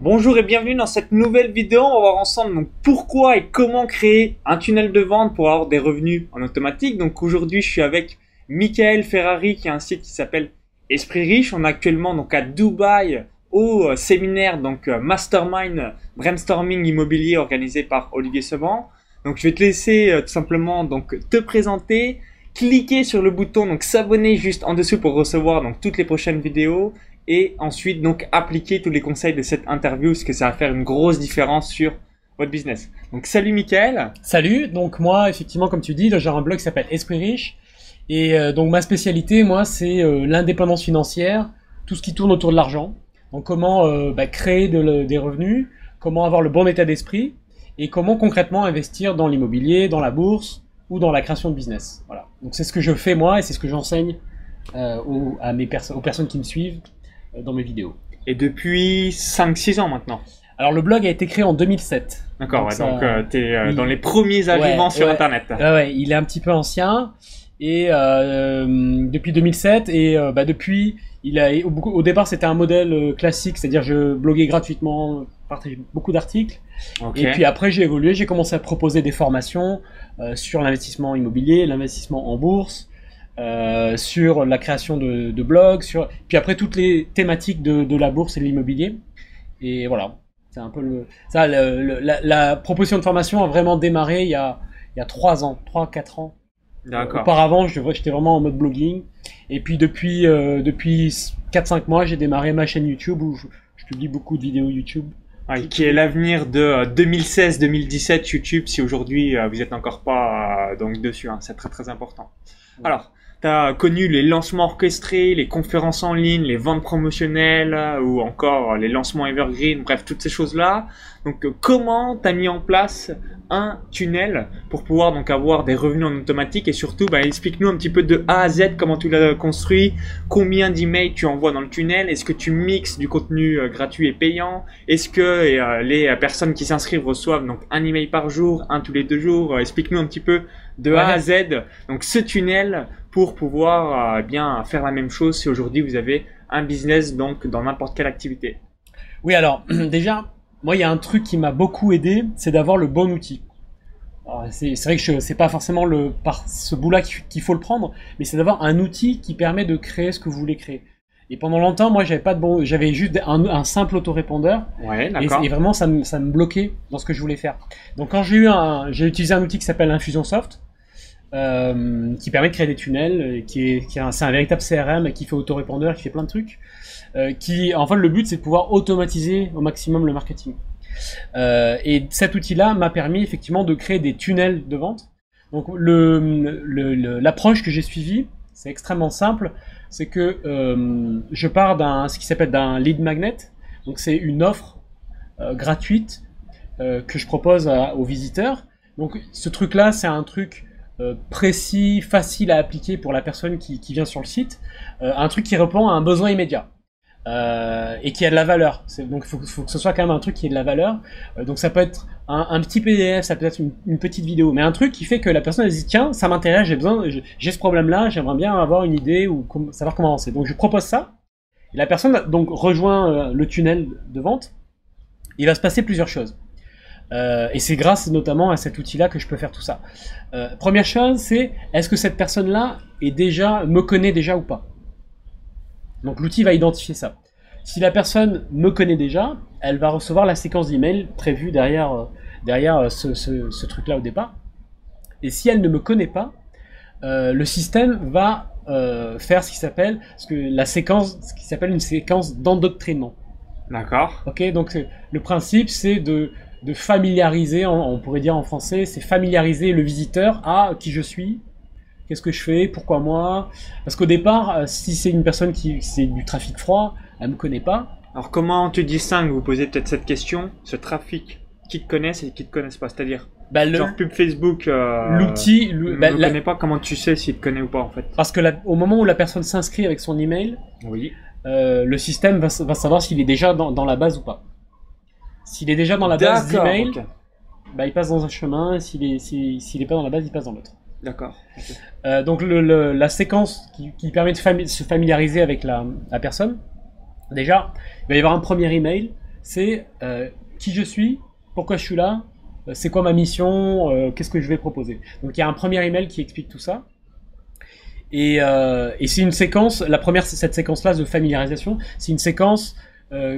Bonjour et bienvenue dans cette nouvelle vidéo. On va voir ensemble pourquoi et comment créer un tunnel de vente pour avoir des revenus en automatique. Donc aujourd'hui, je suis avec Michael Ferrari qui a un site qui s'appelle Esprit Riche. On est actuellement donc à Dubaï au euh, séminaire donc euh, Mastermind Brainstorming Immobilier organisé par Olivier Seban. Donc je vais te laisser euh, tout simplement donc te présenter, cliquer sur le bouton donc s'abonner juste en dessous pour recevoir donc toutes les prochaines vidéos et ensuite donc appliquer tous les conseils de cette interview parce que ça va faire une grosse différence sur votre business. Donc salut Michael. Salut, donc moi effectivement comme tu dis, j'ai un blog qui s'appelle Esprit Riche et euh, donc ma spécialité moi c'est euh, l'indépendance financière, tout ce qui tourne autour de l'argent. Donc comment euh, bah, créer des revenus, comment avoir le bon état d'esprit et comment concrètement investir dans l'immobilier, dans la bourse ou dans la création de business. Voilà. Donc c'est ce que je fais moi et c'est ce que j'enseigne aux, personnes qui me suivent dans mes vidéos. Et depuis 5-6 ans maintenant Alors le blog a été créé en 2007. D'accord, donc, donc euh, tu es euh, dans les premiers arrivants sur Internet. ouais, il est un petit peu ancien. Et depuis 2007, et bah, depuis, il a, au, au départ c'était un modèle classique, c'est-à-dire je bloguais gratuitement, partageais beaucoup d'articles. Et puis après j'ai évolué, j'ai commencé à proposer des formations sur l'investissement immobilier, l'investissement en bourse, euh, sur la création de, blogs, sur puis après toutes les thématiques de, la bourse et de l'immobilier. Et voilà, c'est un peu le ça. la, proposition de formation a vraiment démarré il y a il y a trois ans, trois quatre ans. D'accord. Auparavant, j'étais vraiment en mode blogging. Et puis depuis euh, depuis 4-5 mois, j'ai démarré ma chaîne YouTube où je, publie beaucoup de vidéos YouTube. Qui est l'avenir de 2016-2017 euh, YouTube si aujourd'hui vous êtes encore pas donc dessus. Hein, c'est très très important. Alors, T'as connu les lancements orchestrés, les conférences en ligne, les ventes promotionnelles euh, ou encore les lancements evergreen, bref, toutes ces choses-là. Donc, euh, comment t'as mis en place un tunnel pour pouvoir donc avoir des revenus en automatique? Et surtout, bah, explique-nous un petit peu de A à Z comment tu l'as construit, combien d'emails tu envoies dans le tunnel, est-ce que tu mixes du contenu euh, gratuit et payant, est-ce que les personnes qui s'inscrivent reçoivent donc un email par jour, un tous les deux jours, explique-nous un petit peu de A à Z. Donc ce tunnel pour pouvoir euh, bien faire la même chose si aujourd'hui vous avez un business donc dans n'importe quelle activité. Oui, alors déjà, moi il y a un truc qui m'a beaucoup aidé, c'est d'avoir le bon outil. C'est vrai que c'est pas forcément le, par ce bout-là qu'il faut le prendre, mais c'est d'avoir un outil qui permet de créer ce que vous voulez créer. Et pendant longtemps, moi, j'avais pas de bon, j'avais juste un, simple autorépondeur. Ouais, et, et, vraiment, ça me, ça me bloquait dans ce que je voulais faire. Donc, quand j'ai eu un, j'ai utilisé un outil qui s'appelle Infusionsoft, euh, qui permet de créer des tunnels, euh, qui est, qui c'est un véritable CRM qui fait autorépondeur, qui fait plein de trucs. Euh, qui, en fait, le but c'est de pouvoir automatiser au maximum le marketing. Euh, et cet outil-là m'a permis effectivement de créer des tunnels de vente. Donc le, l'approche que j'ai suivie, c'est extrêmement simple. C'est que euh, je pars d'un ce qui s'appelle d'un lead magnet. Donc c'est une offre euh, gratuite que je propose aux visiteurs. Donc ce truc-là, c'est un truc euh, précis, facile à appliquer pour la personne qui, vient sur le site, euh, un truc qui répond à un besoin immédiat. Euh, et qui a de la valeur. Donc il faut, que ce soit quand même un truc qui ait de la valeur. donc ça peut être un, petit PDF, ça peut être une, petite vidéo, mais un truc qui fait que la personne elle dit tiens ça m'intéresse, j'ai besoin, j'ai ce problème-là, j'aimerais bien avoir une idée ou savoir comment avancer. Donc je propose ça. La personne donc rejoint le tunnel de vente. Il va se passer plusieurs choses. Euh, et c'est grâce notamment à cet outil-là que je peux faire tout ça. Euh, première chose, c'est est-ce que cette personne-là est déjà me connaît déjà ou pas? Donc l'outil va identifier ça. Si la personne me connaît déjà, elle va recevoir la séquence d'email prévue derrière, euh, derrière ce, ce, truc-là au départ. Et si elle ne me connaît pas, le système va faire ce qui s'appelle la séquence, ce qui s'appelle une séquence d'endoctrinement. D'accord. Ok, donc le principe c'est de de familiariser, on pourrait dire en français, c'est familiariser le visiteur à qui je suis, qu'est-ce que je fais, pourquoi moi? Parce qu'au départ, euh, si c'est une personne qui c'est du trafic froid, elle me connaît pas. Alors comment tu distingues, vous posez peut-être cette question, ce trafic, qui te connaissent et qui te connaissent pas, c'est-à-dire bah, le, genre pub Facebook, euh, l'outil, ne bah, connaît pas, comment tu sais s'il te connaît ou pas en fait Parce que au moment où la personne s'inscrit avec son email, oui. Euh, le système va, va savoir s'il est déjà dans, dans la base ou pas. S'il est déjà dans la base d'email, bah, il passe dans un chemin. S'il est, s'il, est pas dans la base, il passe dans l'autre. D'accord. Euh, donc la séquence qui, permet de se familiariser avec la, personne, déjà, il va y avoir un premier email. c'est euh, qui je suis, pourquoi je suis là, euh, c'est quoi ma mission, qu'est-ce que je vais proposer. Donc il y a un premier email qui explique tout ça. Et, c'est une séquence, la première, cette séquence-là de familiarisation, c'est une séquence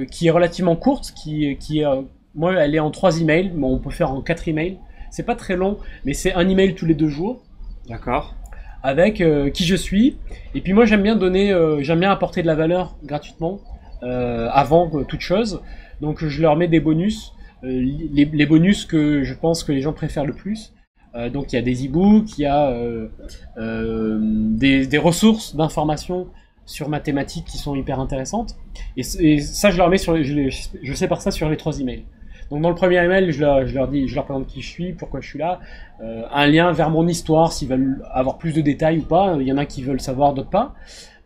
qui est relativement courte, qui, qui euh, moi, elle est en trois emails, mais on peut faire en quatre emails. C'est pas très long, mais c'est un email tous les deux jours D'accord. avec euh, qui je suis. Et puis moi, j'aime bien donner, euh, j'aime bien apporter de la valeur gratuitement euh, avant toute chose. Donc je leur mets des bonus, les, bonus que je pense que les gens préfèrent le plus. Donc il y a des e-books, il y a des, ressources d'informations sur ma thématique qui sont hyper intéressantes. Et, ça, je leur mets sur, je, je ça sur les trois emails. Donc dans le premier email, je leur, je leur dis, je leur présente qui je suis, pourquoi je suis là, euh, un lien vers mon histoire, s'ils veulent avoir plus de détails ou pas. Il y en a qui veulent savoir, d'autres pas.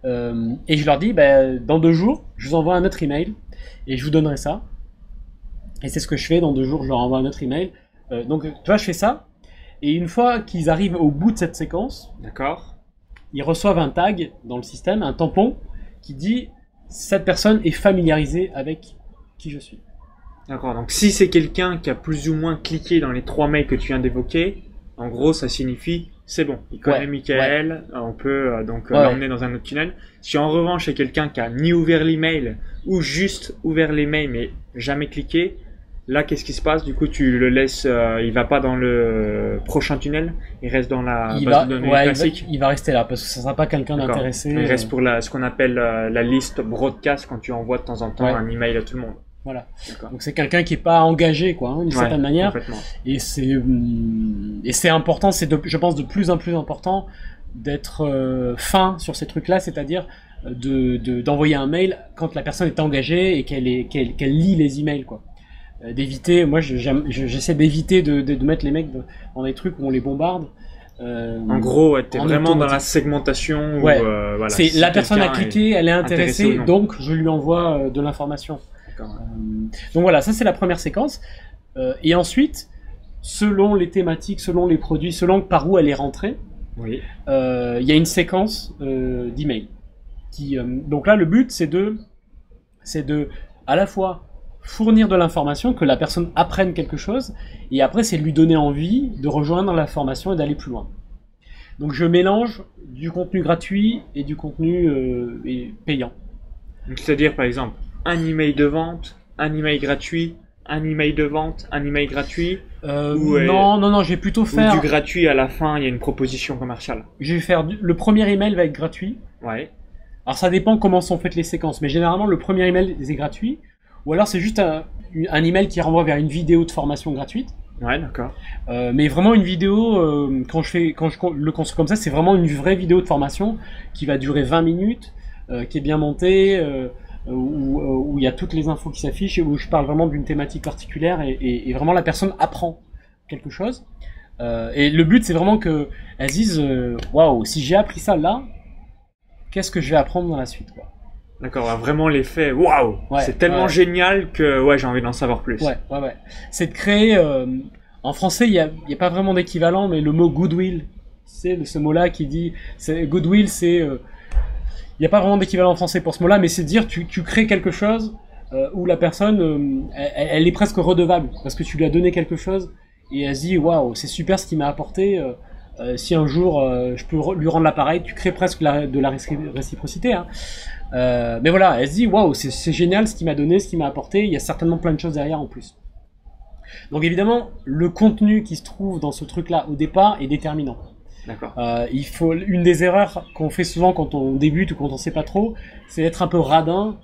Euh, et je leur dis, ben, dans deux jours, je vous envoie un autre email et je vous donnerai ça. Et c'est ce que je fais. Dans deux jours, je leur envoie un autre email. Euh, donc, tu vois, je fais ça. Et une fois qu'ils arrivent au bout de cette séquence, D'accord. ils reçoivent un tag dans le système, un tampon, qui dit cette personne est familiarisée avec qui je suis. D'accord. Donc si c'est quelqu'un qui a plus ou moins cliqué dans les trois mails que tu viens d'évoquer, en gros, ça signifie c'est bon. Il connaît Ouais, Michael, on peut euh, donc euh, Ouais, l'emmener dans un autre tunnel. Si en revanche c'est quelqu'un qui a ni ouvert l'email ou juste ouvert l'email mais jamais cliqué, là qu'est-ce qui se passe? Du coup, tu le laisses, euh, il va pas dans le prochain tunnel, il reste dans la il, base va, de données ouais, il, va, classique. il va rester là parce que ça sera pas quelqu'un d'intéressé. Il reste pour la, ce qu'on appelle euh, la liste broadcast quand tu envoies de temps en temps un email à tout le monde. Voilà. Donc c'est quelqu'un qui est pas engagé, quoi, hein, d'une Ouais, certaine manière. Et c'est hum, et c'est important, c'est je pense de plus en plus important d'être euh, fin sur ces trucs-là, c'est-à-dire euh, de de- d'envoyer un mail quand la personne est engagée et qu'elle est qu'elle qu'elle lit les emails, quoi. Euh, d'éviter, moi j'essaie d'éviter de, de, de mettre les mecs dans- des trucs où on les bombarde. Euh, En gros, ouais, t'es En vraiment dans la segmentation Ouais. voilà, c'est si la personne a cliqué, elle est intéressé intéressée, donc je lui envoie de l'information. D'accord. Euh, donc voilà, ça c'est la première séquence. Euh, et ensuite, selon les thématiques, selon les produits, selon par où elle est rentrée, Oui. euh, il y a une séquence. Qui, euh, donc là, le but c'est de, c'est de à la fois fournir de l'information, que la personne apprenne quelque chose, et après c'est de lui donner envie de rejoindre la formation et d'aller plus loin. Donc je mélange du contenu gratuit et du contenu euh, et payant. C'est-à-dire, par exemple, un email de vente, un email gratuit, un email de vente, un email gratuit, Euh, Ouais. Non, non, non, je vais plutôt faire. ou du gratuit à la fin, il y a une proposition commerciale. Je vais faire du- le premier email va être gratuit. Ouais. Alors ça dépend comment sont faites les séquences, mais généralement le premier email est gratuit, ou alors c'est juste un, un email qui renvoie vers une vidéo de formation gratuite. Ouais, d'accord. Euh, mais vraiment une vidéo, euh, quand je fais, quand je le construis comme ça, c'est vraiment une vraie vidéo de formation qui va durer 20 minutes, euh, qui est bien montée, euh, où euh, où il y a toutes les infos qui s'affichent et où je parle vraiment d'une thématique particulière et, et- et vraiment la personne apprend quelque chose. Euh, et le but c'est vraiment que elle se dise, euh, waouh, si j'ai appris ça là, qu'est-ce que je vais apprendre dans la suite, quoi. D'accord, ouais, vraiment l'effet, waouh Ouais, C'est tellement ouais. génial que ouais, j'ai envie d'en savoir plus. Ouais, ouais, ouais. C'est de créer. euh, en français, il n'y a, a pas vraiment d'équivalent, mais le mot goodwill, c'est ce mot-là qui dit. Goodwill, c'est. euh, Il n'y a pas vraiment d'équivalent en français pour ce mot-là, mais c'est dire tu, tu crées quelque chose euh, où la personne, euh, elle, est presque redevable parce que tu lui as donné quelque chose et elle se dit waouh, c'est super ce qu'il m'a apporté. euh, si un jour je peux lui rendre l'appareil, tu crées presque de la réci- réciprocité. Hein. Mais voilà, elle se dit waouh, c'est génial ce qu'il m'a donné, ce qu'il m'a apporté. Il y a certainement plein de choses derrière en plus. Donc évidemment, le contenu qui se trouve dans ce truc-là au départ est déterminant. Euh, il faut une des erreurs qu'on fait souvent quand on débute ou quand on sait pas trop, c'est d'être un peu radin,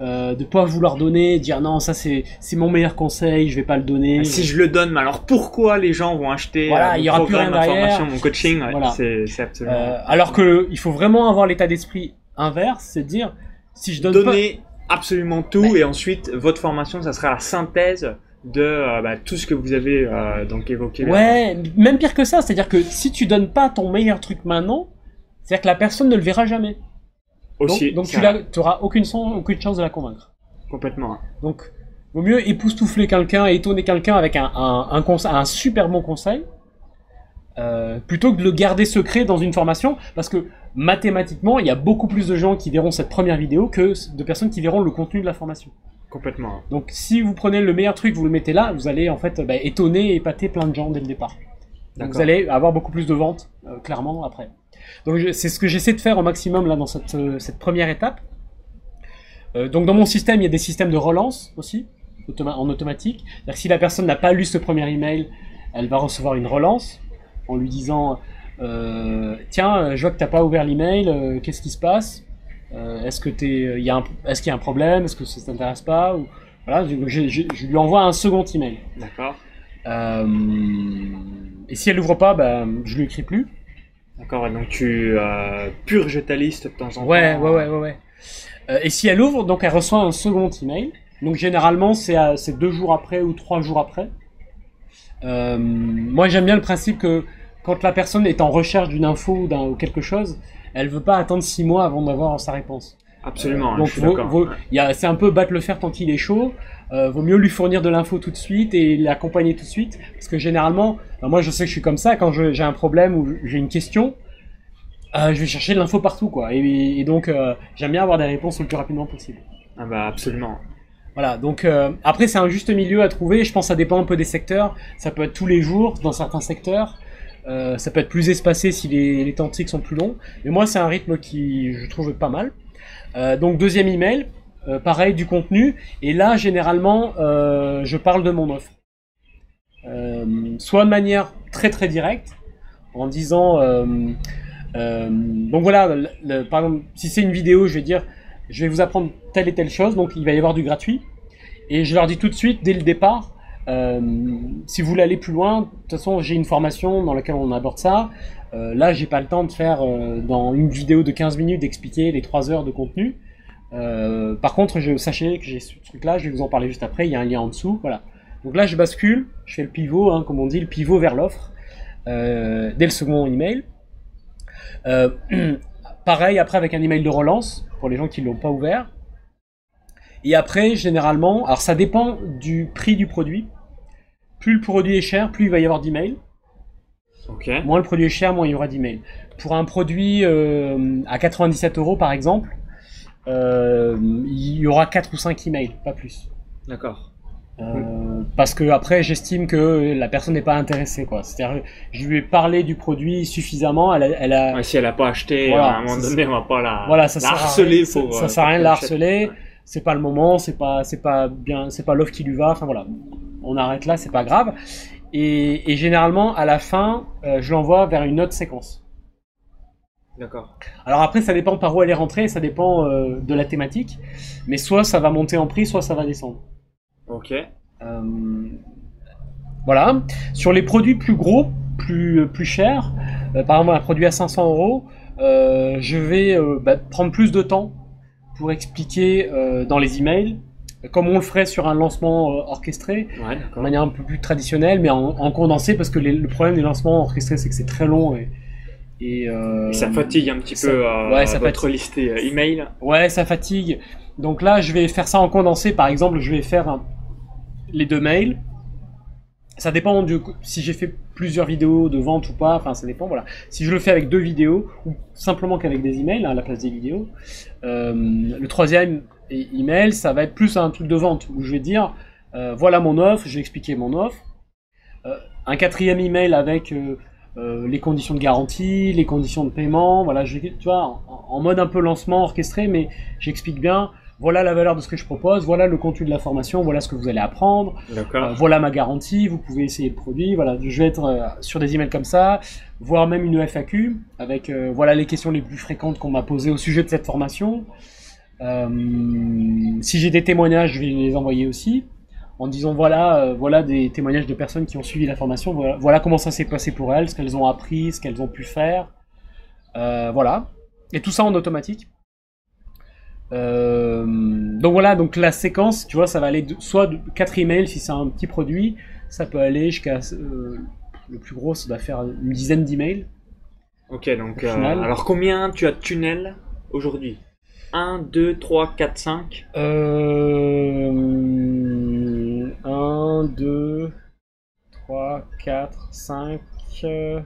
euh, de pas vouloir donner, dire non ça c'est c'est mon meilleur conseil, je vais pas le donner. Et Si je le donne, mais alors pourquoi les gens vont acheter Voilà, euh, mon il y aura plus rien derrière. mon coaching Voilà. C'est absolument. Euh, alors que il faut vraiment avoir l'état d'esprit inverse, c'est de dire si je donne pas Donnez absolument tout et ensuite votre formation, ça sera la synthèse de euh, bah, tout ce que vous avez euh, donc évoqué. là. Ouais, même pire que ça, c'est-à-dire que si tu donnes pas ton meilleur truc maintenant, c'est-à-dire que la personne ne le verra jamais. Aussi. donc tu n'auras aucune, aucune chance de la convaincre. Complètement. hein. Donc, vaut mieux époustoufler quelqu'un, étonner quelqu'un avec un, un, un, conse- un super bon conseil, euh, plutôt que de le garder secret dans une formation, parce que mathématiquement, il y a beaucoup plus de gens qui verront cette première vidéo que de personnes qui verront le contenu de la formation. Complètement. Donc si vous prenez le meilleur truc, vous le mettez là, vous allez en fait bah, étonner et épater plein de gens dès le départ. Donc vous allez avoir beaucoup plus de ventes, euh, clairement, après. Donc c'est ce que j'essaie de faire au maximum là dans cette, euh, cette première étape. Euh, donc dans mon système, il y a des systèmes de relance aussi, en automatique. C'est-à-dire que si la personne n'a pas lu ce premier email, elle va recevoir une relance en lui disant Tiens, je vois que tu n'as pas ouvert l'email, qu'est-ce qui se passe? Est-ce que il y a est-ce qu'il y a un problème? Est-ce que ça t'intéresse pas? Ou, voilà, je, je, lui envoie un second email. D'accord. et si elle l'ouvre pas, ben, je lui écris plus. D'accord, donc tu purges ta liste de temps en temps. Ouais, ouais, ouais, ouais. ouais. Euh, et si elle ouvre, donc elle reçoit un second email. Donc généralement, c'est deux jours après ou trois jours après. Euh, moi, j'aime bien le principe que quand la personne est en recherche d'une info ou, quelque chose, elle veut pas attendre six mois avant d'avoir sa réponse. Absolument. donc, c'est un peu battre le fer tant qu'il est chaud. Euh, vaut mieux lui fournir de l'info tout de suite et l'accompagner tout de suite, parce que généralement, moi je sais que je suis comme ça quand j'ai un problème ou j'ai une question, euh, je vais chercher de l'info partout, quoi. Et, donc, euh, j'aime bien avoir des réponses le plus rapidement possible. Ah bah absolument. Voilà, donc euh, après c'est un juste milieu à trouver, je pense que ça dépend un peu des secteurs, ça peut être tous les jours dans certains secteurs, ça peut être plus espacé si les, les sont plus longs, mais moi c'est un rythme qui je trouve pas mal. donc deuxième email, pareil du contenu, et là généralement je parle de mon offre. soit de manière très très directe, en disant euh, donc voilà, par exemple, si c'est une vidéo, je vais dire, je vais vous apprendre telle et telle chose, donc il va y avoir du gratuit. Et je leur dis tout de suite, dès le départ, euh, si vous voulez aller plus loin, de toute façon, j'ai une formation dans laquelle on aborde ça. Euh, là, j'ai pas le temps de faire dans une vidéo de 15 minutes d'expliquer les 3 heures de contenu. par contre, sachez que j'ai ce truc-là, je vais vous en parler juste après, il y a un lien en dessous. Voilà. Donc là, je bascule, je fais le pivot, hein, comme on dit, le pivot vers l'offre, dès le second email. Euh, pareil, après avec un email de relance pour les gens qui ne l'ont pas ouvert. Et après, généralement, alors ça dépend du prix du produit. Plus le produit est cher, plus il va y avoir d'emails. Okay. Moins le produit est cher, moins il y aura d'emails. Pour un produit euh, à 97 euros par exemple, euh, il y aura 4 ou 5 emails, pas plus. D'accord. Euh, parce que après, j'estime que la personne n'est pas intéressée, quoi. C'est-à-dire, je lui ai parlé du produit suffisamment. Elle a, elle a... si elle n'a pas acheté, à un moment donné, on va pas la, voilà, ça harceler pour. Ça, ça sert à rien de la harceler. C'est pas le moment, c'est pas, c'est pas bien, c'est pas l'offre qui lui va. Enfin voilà, on arrête là, c'est pas grave. Et, et, généralement, à la fin, euh, je l'envoie vers une autre séquence. D'accord. Alors après, ça dépend par où elle est rentrée, ça dépend euh, de la thématique. Mais soit ça va monter en prix, soit ça va descendre. Ok. Euh, voilà. Sur les produits plus gros, plus, plus chers, par exemple un produit à 500 euros, je vais bah, prendre plus de temps pour expliquer dans les emails, comme on le ferait sur un lancement orchestré, de manière un peu plus traditionnelle, mais en, condensé, parce que le problème des lancements orchestrés, c'est que c'est très long et, et, ça fatigue un petit peu ouais, ça votre liste email. Ouais, ça fatigue. Donc là, je vais faire ça en condensé. Par exemple, je vais faire un, les deux mails. Ça dépend du si j'ai fait plusieurs vidéos de vente ou pas, enfin ça dépend, voilà. Si je le fais avec deux vidéos, ou simplement qu'avec des emails hein, à la place des vidéos, euh, le troisième email, ça va être plus un truc de vente, où je vais dire, euh, voilà mon offre, je vais expliquer mon offre. Euh, un quatrième email avec les conditions de garantie, les conditions de paiement, voilà, je, tu vois, en mode un peu lancement orchestré, mais j'explique bien, voilà la valeur de ce que je propose, voilà le contenu de la formation, voilà ce que vous allez apprendre, euh, voilà ma garantie, vous pouvez essayer le produit, voilà, je vais être euh, sur des emails comme ça, voire même une FAQ avec euh, voilà les questions les plus fréquentes qu'on m'a posées au sujet de cette formation. Si j'ai des témoignages, je vais les envoyer aussi en disant voilà, voilà des témoignages de personnes qui ont suivi la formation, voilà, voilà comment ça s'est passé pour elles, ce qu'elles ont appris, ce qu'elles ont pu faire, voilà, et tout ça en automatique. Euh, donc voilà, donc la séquence, tu vois, ça va aller soit de 4 emails si c'est un petit produit, ça peut aller jusqu'à euh, le plus gros, ça doit faire une dizaine d'emails. Ok, donc euh, alors combien tu as de tunnels aujourd'hui? 1, 2, 3, 4, 5 euh, 1, 2, 3, 4, 5. je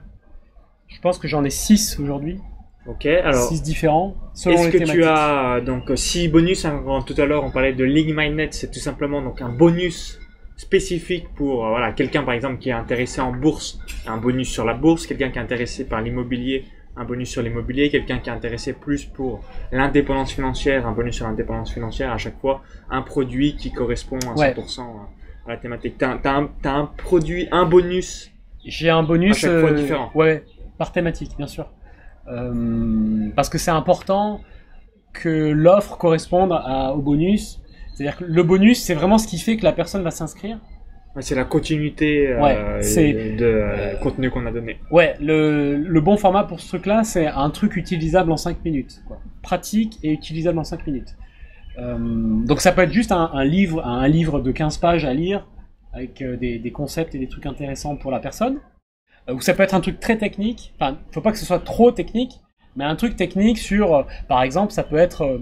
pense que j'en ai 6 aujourd'hui. Ok, alors. 6 différents. Est-ce que tu as donc 6 bonus hein, quand Tout à l'heure, on parlait de League Magnet, c'est tout simplement donc un bonus spécifique pour euh, voilà quelqu'un par exemple qui est intéressé en bourse, un bonus sur la bourse, quelqu'un qui est intéressé par l'immobilier, un bonus sur l'immobilier, quelqu'un qui est intéressé plus pour l'indépendance financière, un bonus sur l'indépendance financière à chaque fois, un produit qui correspond à 100% à la thématique. T'as un, produit, un bonus. J'ai un bonus. À chaque fois différent. Ouais, par thématique, bien sûr. Euh, parce que c'est important que l'offre corresponde à- au bonus. C'est-à-dire que le bonus, c'est vraiment ce qui fait que la personne va s'inscrire. C'est la continuité euh, Ouais, de euh, contenu qu'on a donné. Ouais, le, le bon format pour ce truc-là, c'est un truc utilisable en 5 minutes. Quoi. Pratique et utilisable en 5 minutes. Euh, donc ça peut être juste un, un livre, un livre de 15 pages à lire avec euh, des, des concepts et des trucs intéressants pour la personne. Euh, ou ça peut être un truc très technique. Enfin, faut pas que ce soit trop technique, mais un truc technique sur, euh, par exemple, ça peut être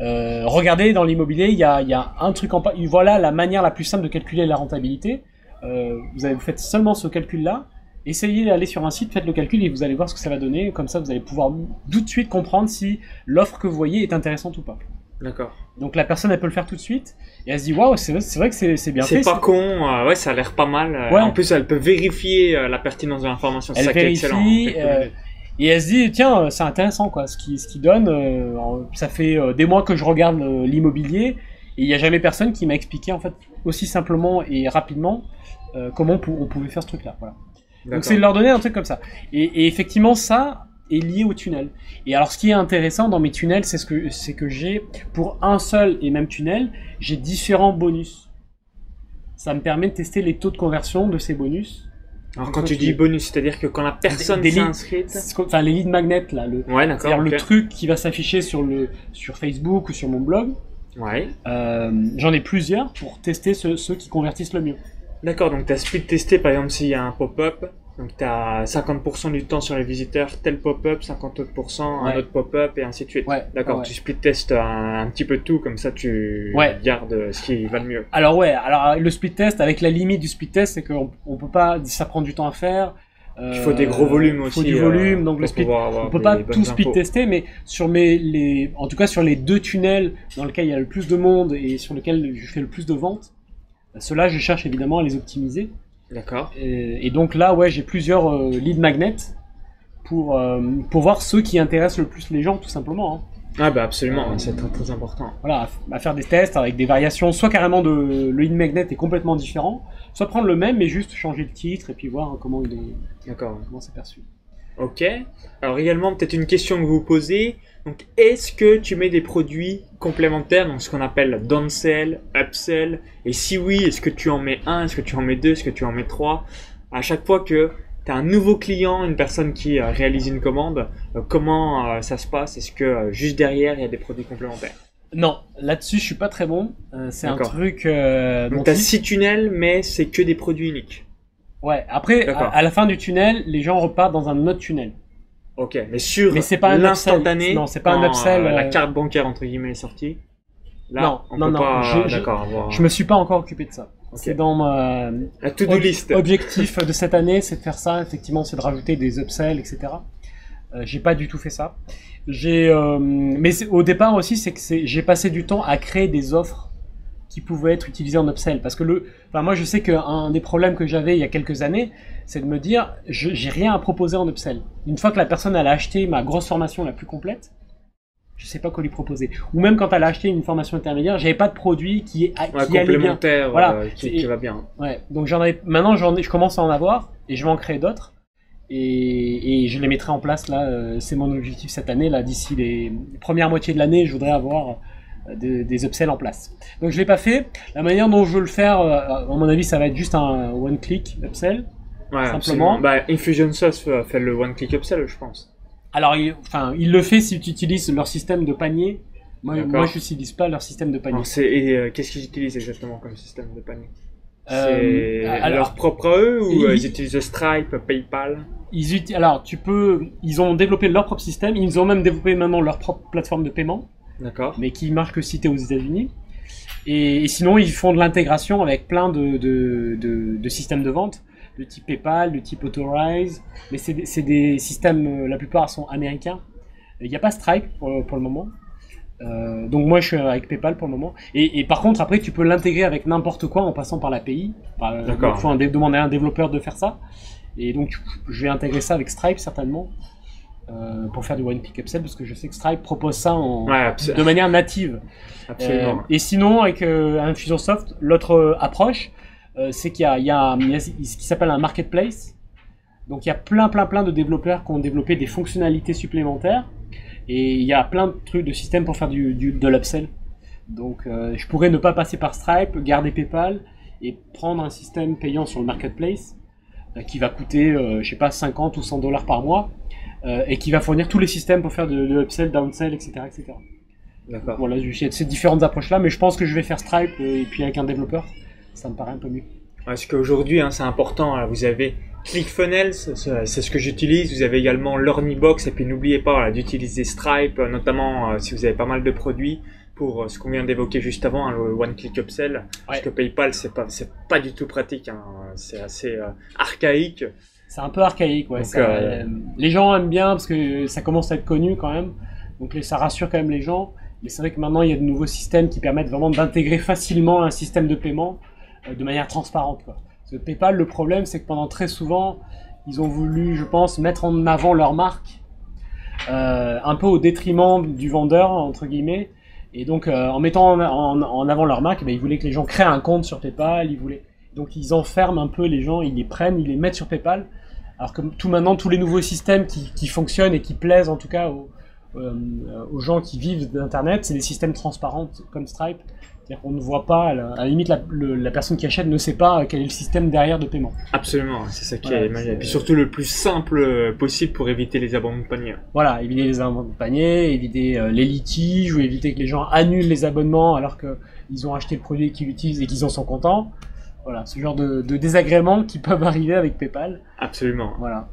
euh, regardez dans l'immobilier, il y a, il y a un truc en voilà la manière la plus simple de calculer la rentabilité. Euh, vous, avez, vous faites seulement ce calcul-là. Essayez d'aller sur un site, faites le calcul et vous allez voir ce que ça va donner. Comme ça, vous allez pouvoir tout de suite comprendre si l'offre que vous voyez est intéressante ou pas. D'accord. Donc la personne, elle peut le faire tout de suite et elle se dit waouh, c'est vrai que c'est bien fait. C'est pas con, euh, ouais, ça a l'air pas mal. Ouais. En plus, elle peut vérifier la pertinence de l'information. Elle ça qui est vérifie, excellent. Et elle se dit, tiens, euh, c'est intéressant, quoi, ce qui, ce qui donne. euh, ça fait euh, des mois que je regarde euh, l'immobilier et il n'y a jamais personne qui m'a expliqué, en fait, aussi simplement et rapidement comment pou- on pouvait faire ce truc-là. Voilà. Donc c'est de leur donner un truc comme ça. Et, et effectivement, ça est lié au tunnel. Et alors, ce qui est intéressant dans mes tunnels, c'est ce que c'est que j'ai pour un seul et même tunnel, j'ai différents bonus. Ça me permet de tester les taux de conversion de ces bonus. Alors, quand tu dis bonus, c'est-à-dire que quand la personne s'est inscrite. Enfin, les leads magnets là, le, Ouais, d'accord. c'est-à-dire le truc qui va s'afficher sur le sur Facebook ou sur mon blog. Ouais. Euh, J'en ai plusieurs pour tester ceux, ceux qui convertissent le mieux. D'accord, donc tu as speed testé, par exemple, s'il y a un pop-up. Donc tu as 50% du temps sur les visiteurs, tel pop-up, 50% un Ouais. autre pop-up et ainsi de suite. Ouais, D'accord, ouais. tu speed testes un, un petit peu tout, comme ça tu gardes ce qui va le mieux. Alors ouais, alors le speed test avec la limite du speed test, c'est qu'on on peut pas, ça prend du temps à faire. Il faut des gros volumes Il aussi. faut du euh, volume, donc le avoir On peut pas tout infos. tester, mais sur mes les, en tout cas sur les deux tunnels dans lesquels il y a le plus de monde et sur lesquels je fais le plus de ventes, ceux-là je cherche évidemment à les optimiser. D'accord. Et, et donc là, ouais, j'ai plusieurs euh, lead magnets pour, euh, pour voir ceux qui intéressent le plus les gens, tout simplement. hein. Ah bah absolument, Euh, c'est très très important. Voilà, à, faire des tests avec des variations, soit carrément de le lead magnet est complètement différent, soit prendre le même mais juste changer le titre et puis voir comment il est, D'accord. comment c'est perçu. Ok. Alors également, peut-être une question que vous posez. Donc, est-ce que tu mets des produits complémentaires, donc ce qu'on appelle downsell, upsell? Et si oui, est-ce que tu en mets un Est-ce que tu en mets deux Est-ce que tu en mets trois? À chaque fois que tu as un nouveau client, une personne qui euh, réalise une commande, euh, comment euh, ça se passe? Est-ce que juste derrière, il y a des produits complémentaires? Non, là-dessus je suis pas très bon. C'est un truc. Euh, Donc, tu as six tunnels, mais c'est que des produits uniques. Ouais. Après, à, la fin du tunnel, les gens repartent dans un autre tunnel. Ok, mais sur Mais c'est pas un l'instantané. Non, c'est pas un upsell, euh, la euh, carte bancaire entre guillemets est sortie. Là, Non, on non, peut non, pas, je- je- d'accord, avoir Je me suis pas encore occupé de ça. C'est dans ma la to-do Ob- list. Objectif de cette année, c'est de faire ça. Effectivement, c'est de rajouter des upsells, etc. Euh, j'ai pas du tout fait ça. J'ai, euh, mais au départ aussi, c'est que j'ai passé du temps à créer des offres qui pouvaient être utilisées en upsell. Parce que le, enfin moi, je sais qu'un des problèmes que j'avais il y a quelques années, c'est de me dire, je, j'ai rien à proposer en upsell. Une fois que la personne elle a acheté ma grosse formation la plus complète, je sais pas quoi lui proposer. Ou même quand elle a acheté une formation intermédiaire, j'avais pas de produit qui, est, Ouais, qui allait bien. complémentaire, Voilà. euh, qui, va bien. Ouais, donc j'en ai maintenant j'en ai, je commence à en avoir et je vais en créer d'autres et, et je les mettrai en place là. euh, c'est mon objectif cette année là. D'ici les premières moitiés de l'année, je voudrais avoir des, upsells en place. Donc je l'ai pas fait. La manière dont je veux le faire, euh, à mon avis, ça va être juste un one click upsell. Ouais, Simplement. Bah, Infusionsoft fait, le one-click upsell, je pense. Alors, il, enfin, il le fait si tu utilises leur système de panier. Moi, moi je n'utilise pas leur système de panier. Alors, et euh, qu'est-ce qu'ils utilisent exactement comme système de panier? Euh, alors- leur propre à eux ou euh, ils- ils utilisent Stripe, PayPal? Ils alors, tu peux, ils ont développé leur propre système. Ils ont même développé maintenant leur propre plateforme de paiement. D'accord. mais qui marche que si t'es aux États-Unis. Et, et sinon, ils font de l'intégration avec plein de, de, de, de systèmes de vente, de type PayPal, de type Authorize, mais c'est des, systèmes, euh, la plupart sont américains. Il n'y a pas Stripe pour, pour le moment. Euh, donc moi je suis avec PayPal pour le moment. Et, et par contre après tu peux l'intégrer avec n'importe quoi en passant par l'API. D'accord. Il faut un demander à un développeur de faire ça. Et donc je vais intégrer ça avec Stripe certainement euh, pour faire du one click upsell parce que je sais que Stripe propose ça en, Ouais, abso- de manière native. absolument. Euh, et sinon, avec euh, Infusionsoft, l'autre approche, c'est qu'il y a, y y ce qui s'appelle un marketplace. Donc il y a plein, plein, plein de développeurs qui ont développé des fonctionnalités supplémentaires. Et il y a plein de trucs, de systèmes pour faire du, du, de l'upsell. Donc je pourrais ne pas passer par Stripe, garder PayPal et prendre un système payant sur le marketplace qui va coûter, euh, je sais pas, 50 ou 100 dollars par mois euh, et qui va fournir tous les systèmes pour faire de, de upsell, downsell, etc. etc. D'accord. Voilà, il y a ces différentes approches-là, mais je pense que je vais faire Stripe euh, et puis avec un développeur, ça me paraît un peu mieux. Parce qu'aujourd'hui, hein, c'est important. hein, Vous avez ClickFunnels, c'est ce que j'utilise. Vous avez également LearnyBox. Et puis n'oubliez pas voilà, d'utiliser Stripe, euh, notamment euh, si vous avez pas mal de produits pour euh, ce qu'on vient d'évoquer juste avant, hein, le One Click Upsell. Parce que PayPal, c'est pas, pas du tout pratique. hein, C'est assez euh, archaïque. C'est un peu archaïque, ouais. Donc, ça, euh, les gens aiment bien parce que ça commence à être connu quand même, donc ça rassure quand même les gens. Mais c'est vrai que maintenant il y a de nouveaux systèmes qui permettent vraiment d'intégrer facilement un système de paiement euh, de manière transparente. Quoi. Parce que PayPal, le problème, c'est que pendant très souvent, ils ont voulu, je pense, mettre en avant leur marque, euh, un peu au détriment du vendeur, entre guillemets. Et donc, euh, en mettant en, avant leur marque, eh ben, ils voulaient que les gens créent un compte sur PayPal. Ils voulaient... Donc, ils enferment un peu les gens, ils les prennent, ils les mettent sur PayPal. Alors que tout maintenant, tous les nouveaux systèmes qui, fonctionnent et qui plaisent en tout cas euh, aux gens qui vivent d'Internet, c'est des systèmes transparents comme Stripe. C'est-à-dire qu'on ne voit pas, à la, limite, la, le- la personne qui achète ne sait pas quel est le système derrière de paiement. Absolument, c'est ça qui Voilà, est magique. Et puis surtout le plus simple euh, possible pour éviter les abandons de panier. Voilà, éviter les abonnements de panier, éviter euh, les litiges ou éviter que les gens annulent les abonnements alors qu'ils ont acheté le produit qu'ils utilisent et qu'ils en sont contents. Voilà, ce genre de, de désagréments qui peuvent arriver avec PayPal. Absolument. Voilà.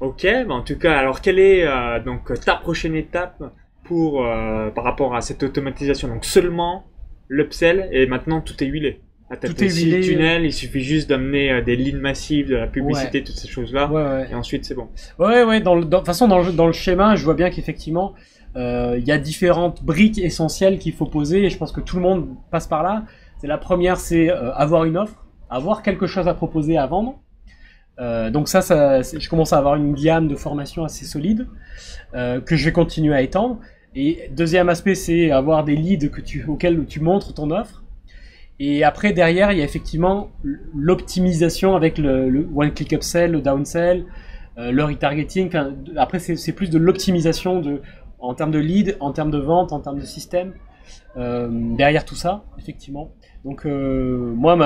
Ok, bah en tout cas, alors quelle est euh, donc ta prochaine étape pour euh, par rapport à cette automatisation? Donc seulement l'upsell et maintenant tout est huilé. Tout est huilé. tunnels, il suffit juste d'amener euh, des lignes massives, de la publicité, toutes ces choses-là, Ouais, ouais. et ensuite c'est bon. Ouais, ouais, dans le, dans- de toute façon, dans le, dans le schéma, je vois bien qu'effectivement, euh, il y a différentes briques essentielles qu'il faut poser, et je pense que tout le monde passe par là. C'est la première, c'est euh, avoir une offre, avoir quelque chose à proposer à vendre. Euh, donc ça, ça je commence à avoir une gamme de formation assez solide euh, que je vais continuer à étendre. Et deuxième aspect, c'est avoir des leads auxquels tu montres ton offre. Et après, derrière, il y a effectivement l'optimisation avec le, one-click upsell, le downsell, euh, le retargeting. Après, c'est plus de l'optimisation en termes de lead, en termes de vente, en termes de système. euh, derrière tout ça, effectivement. Donc, euh, moi,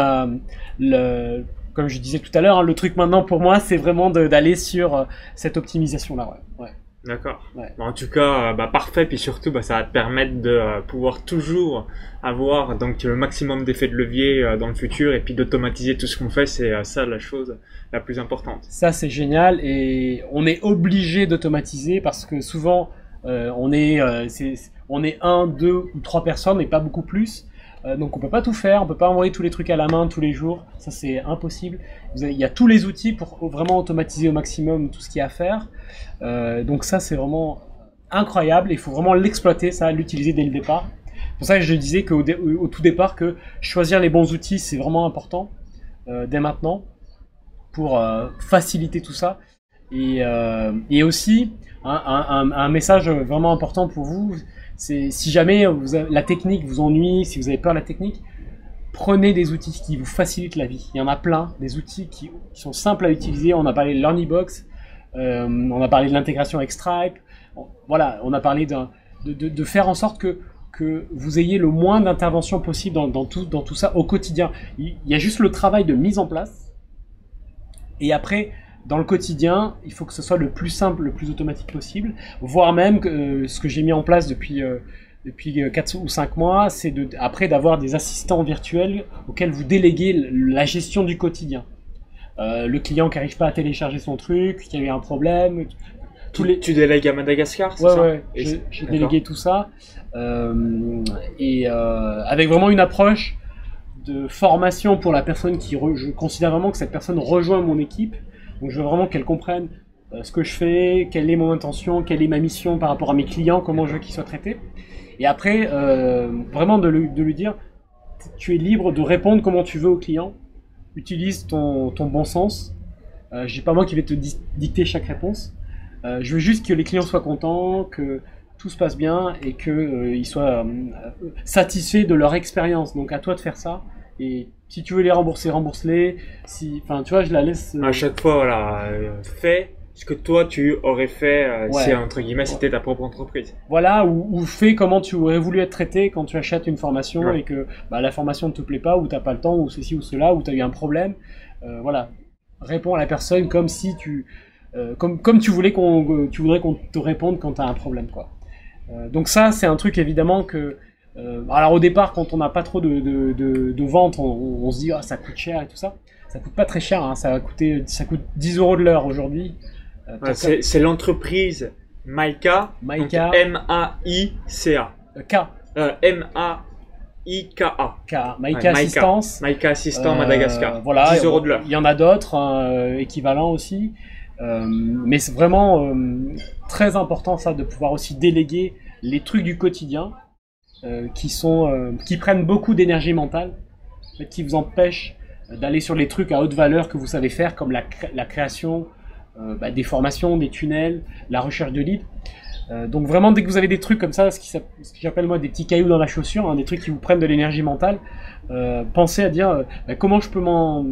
comme je disais tout à l'heure, hein, le truc maintenant pour moi, c'est vraiment d'aller sur euh, cette optimisation-là. Ouais. D'accord. Ouais. En tout cas, euh, bah, parfait. Puis surtout, bah, ça va te permettre de euh, pouvoir toujours avoir donc le maximum d'effets de levier euh, dans le futur et puis d'automatiser tout ce qu'on fait. C'est euh, ça la chose la plus importante. Ça, c'est génial et on est obligé d'automatiser parce que souvent, on, est, c'est- on est un, deux ou trois personnes et pas beaucoup plus. Donc on peut pas tout faire, on peut pas envoyer tous les trucs à la main tous les jours, ça c'est impossible. Avez- il y a tous les outils pour vraiment automatiser au maximum tout ce qu'il y a à faire. Euh, donc ça c'est vraiment incroyable, il faut vraiment l'exploiter, ça, l'utiliser dès le départ. C'est pour ça que je disais qu'au au tout départ que choisir les bons outils c'est vraiment important euh, dès maintenant pour euh, faciliter tout ça. Et, aussi, un, message vraiment important pour vous, c'est si jamais la technique vous ennuie, si vous avez peur de la technique, prenez des outils qui vous facilitent la vie. Il y en a plein, des outils qui, qui sont simples à utiliser. On a parlé de LearnyBox, euh, on a parlé de l'intégration avec Stripe. Voilà, on a parlé de, de, faire en sorte que, que vous ayez le moins d'intervention possible dans, tout, dans tout ça au quotidien. Il y a juste le travail de mise en place. Et après, dans le quotidien, il faut que ce soit le plus simple, le plus automatique possible, voire même euh, ce que j'ai mis en place depuis euh, depuis 4 ou 5 mois, c'est de, après d'avoir des assistants virtuels auxquels vous déléguez la gestion du quotidien. Euh, le client qui n'arrive pas à télécharger son truc, qui a eu un problème, tous Tu, les, tu délègues à Madagascar, c'est Ouais, ça ouais, j'ai délégué tout ça. Euh, et euh, avec vraiment une approche de formation pour la personne qui. re- je considère vraiment que cette personne rejoint mon équipe. Donc je veux vraiment qu'elle comprenne ce que je fais, quelle est mon intention, quelle est ma mission par rapport à mes clients, comment je veux qu'ils soient traités. Et après, euh, vraiment de lui, de lui dire, tu es libre de répondre comment tu veux au client. Utilise ton, ton bon sens. Euh, dis pas moi qui vais te di- dicter chaque réponse. Euh, je veux juste que les clients soient contents, que tout se passe bien et qu'ils soient euh, satisfaits de leur expérience. Donc à toi de faire ça. Et si tu veux les rembourser, rembourse-les. Si, tu vois, je la laisse. euh, À chaque fois, voilà, euh, fais ce que toi tu aurais fait euh, Ouais. si entre guillemets c'était ta propre entreprise. Voilà, ou, ou fais comment tu aurais voulu être traité quand tu achètes une formation Ouais. et que bah, la formation ne te plaît pas, ou t'as pas le temps, ou ceci ou cela, ou tu as eu un problème. Euh, voilà, réponds à la personne comme si tu, euh, comme, comme tu voulais qu'on, que tu voudrais qu'on te réponde quand tu as un problème, quoi. Euh, donc ça, c'est un truc évidemment que, euh, alors au départ, quand on n'a pas trop de, de, de, de ventes, on, on se dit ah ça coûte cher et tout ça. Ça coûte pas très cher, hein, ça va coûter, ça coûte 10 euros de l'heure aujourd'hui. Euh, c'est c'est l'entreprise Maika, Maika. M-A-I-C-A. euh, K, Euh, M-A-I-K-A. K, Maika Maika. Assistance. Maika Assistant Euh, Madagascar. Voilà, 10 euros de l'heure. Il y en a d'autres équivalents aussi. Euh, mais c'est vraiment euh, très important ça de pouvoir aussi déléguer les trucs du quotidien euh, qui sont euh, qui prennent beaucoup d'énergie mentale, en fait, qui vous empêchent d'aller sur les trucs à haute valeur que vous savez faire comme la, cré- la création bah, des formations, des tunnels, la recherche de leads. Euh, donc vraiment dès que vous avez des trucs comme ça, ce qui s'app- ce que j'appelle moi des petits cailloux dans la chaussure, hein, des trucs qui vous prennent de l'énergie mentale, euh, pensez à dire euh, bah, comment je peux m'en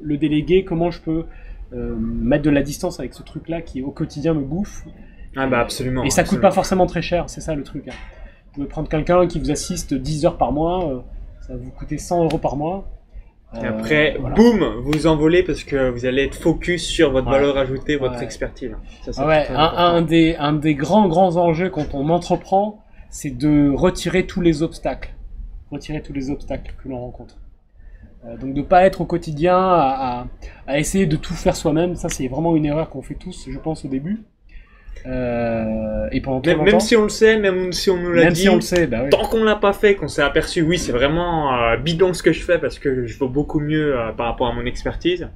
le déléguer, comment je peux euh, mettre de la distance avec ce truc-là qui au quotidien me bouffe. Ah bah absolument. Et ça coûte absolument. pas forcément très cher, c'est ça le truc. hein. Vous pouvez prendre quelqu'un qui vous assiste 10 heures par mois, euh, ça va vous coûter 100 euros par mois. Et Euh, après, voilà. boum, vous envolez parce que vous allez être focus sur votre Ouais. valeur ajoutée, votre Ouais. expertise. Ça, ouais, un, des, un des grands grands enjeux quand on entreprend, c'est de retirer tous les obstacles. Retirer tous les obstacles que l'on rencontre. Euh, donc de pas être au quotidien à, à- à essayer de tout faire soi-même, ça c'est vraiment une erreur qu'on fait tous, je pense, au début. Euh, et pendant Même, même si on le sait, même si on nous l'a dit, si on le sait, bah oui. tant qu'on l'a pas fait, qu'on s'est aperçu, oui, c'est vraiment euh, bidon ce que je fais parce que je vaux beaucoup mieux euh, par rapport à mon expertise.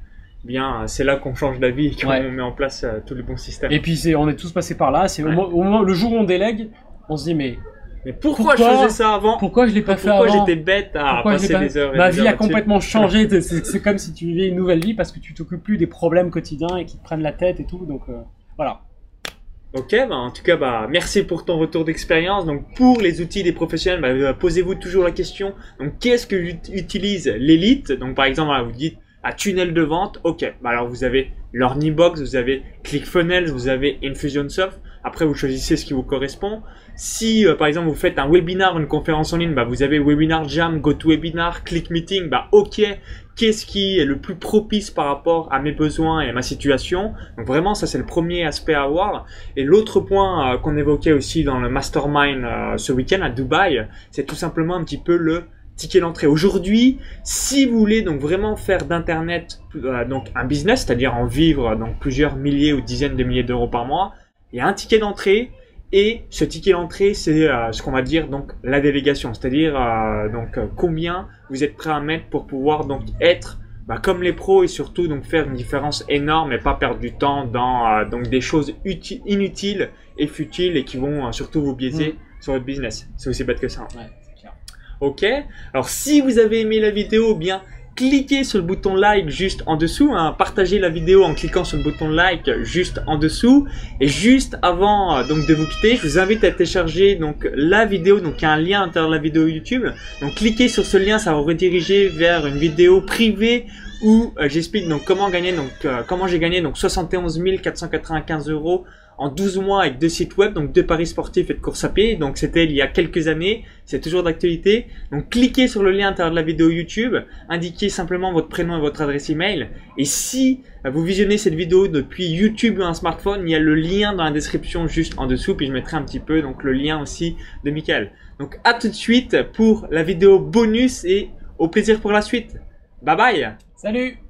eh Bien, euh, c'est là qu'on change d'avis et qu'on Ouais. met en place euh, tous les bons systèmes. Et puis c'est, on est tous passés par là. C'est Ouais. au moment, le jour où on délègue, on se dit mais Mais pourquoi, Pourquoi je faisais ça avant pourquoi je l'ai pas fait Pourquoi avant j'étais bête à Pourquoi passer pas- des heures et Ma des vie heures a complètement changé. C'est comme si tu vivais une nouvelle vie parce que tu t'occupes plus des problèmes quotidiens et qui te prennent la tête et tout. Donc euh, voilà. Ok, bah en tout cas, bah merci pour ton retour d'expérience. Donc pour les outils des professionnels, bah, euh, posez-vous toujours la question. Donc qu'est-ce que ut- utilise l'élite? Donc par exemple, vous dites à tunnel de vente. Ok, bah alors vous avez Learnybox, vous avez ClickFunnels, vous avez Infusionsoft. Après, vous choisissez ce qui vous correspond. Si euh, par exemple vous faites un webinar, une conférence en ligne, bah vous avez Webinar Jam, GoToWebinar, ClickMeeting. Bah ok, qu'est-ce qui est le plus propice par rapport à mes besoins et à ma situation? Donc vraiment, ça c'est le premier aspect à avoir. Et l'autre point euh, qu'on évoquait aussi dans le mastermind euh, ce week-end à Dubaï, c'est tout simplement un petit peu le ticket d'entrée. Aujourd'hui, si vous voulez donc vraiment faire d'internet euh, donc un business, c'est-à-dire en vivre donc plusieurs milliers ou dizaines de milliers d'euros par mois, il y a un ticket d'entrée et ce ticket d'entrée, c'est euh, ce qu'on va dire donc la délégation, c'est-à-dire euh, donc combien vous êtes prêt à mettre pour pouvoir donc être bah, comme les pros et surtout donc faire une différence énorme et pas perdre du temps dans donc des choses uti- inutiles et futiles et qui vont surtout vous biaiser sur votre business. C'est aussi bête que ça. Ouais. Ok. Alors si vous avez aimé la vidéo, eh bien cliquez sur le bouton like juste en dessous, hein, partagez la vidéo en cliquant sur le bouton like juste en dessous. Et juste avant euh, donc de vous quitter, je vous invite à télécharger donc la vidéo, donc il y a un lien à l'intérieur de la vidéo YouTube. Donc cliquez sur ce lien, ça va vous rediriger vers une vidéo privée où euh, j'explique donc comment gagner donc euh, comment j'ai gagné donc 71 495 euros en 12 mois avec deux sites web, donc deux paris sportifs et de course à pied. Donc c'était il y a quelques années, c'est toujours d'actualité. Donc cliquez sur le lien à l'intérieur de la vidéo YouTube, indiquez simplement votre prénom et votre adresse email. Et si vous visionnez cette vidéo depuis YouTube ou un smartphone, il y a le lien dans la description juste en dessous, puis je mettrai un petit peu donc le lien aussi de Michael. Donc à tout de suite pour la vidéo bonus et au plaisir pour la suite. Bye bye Salut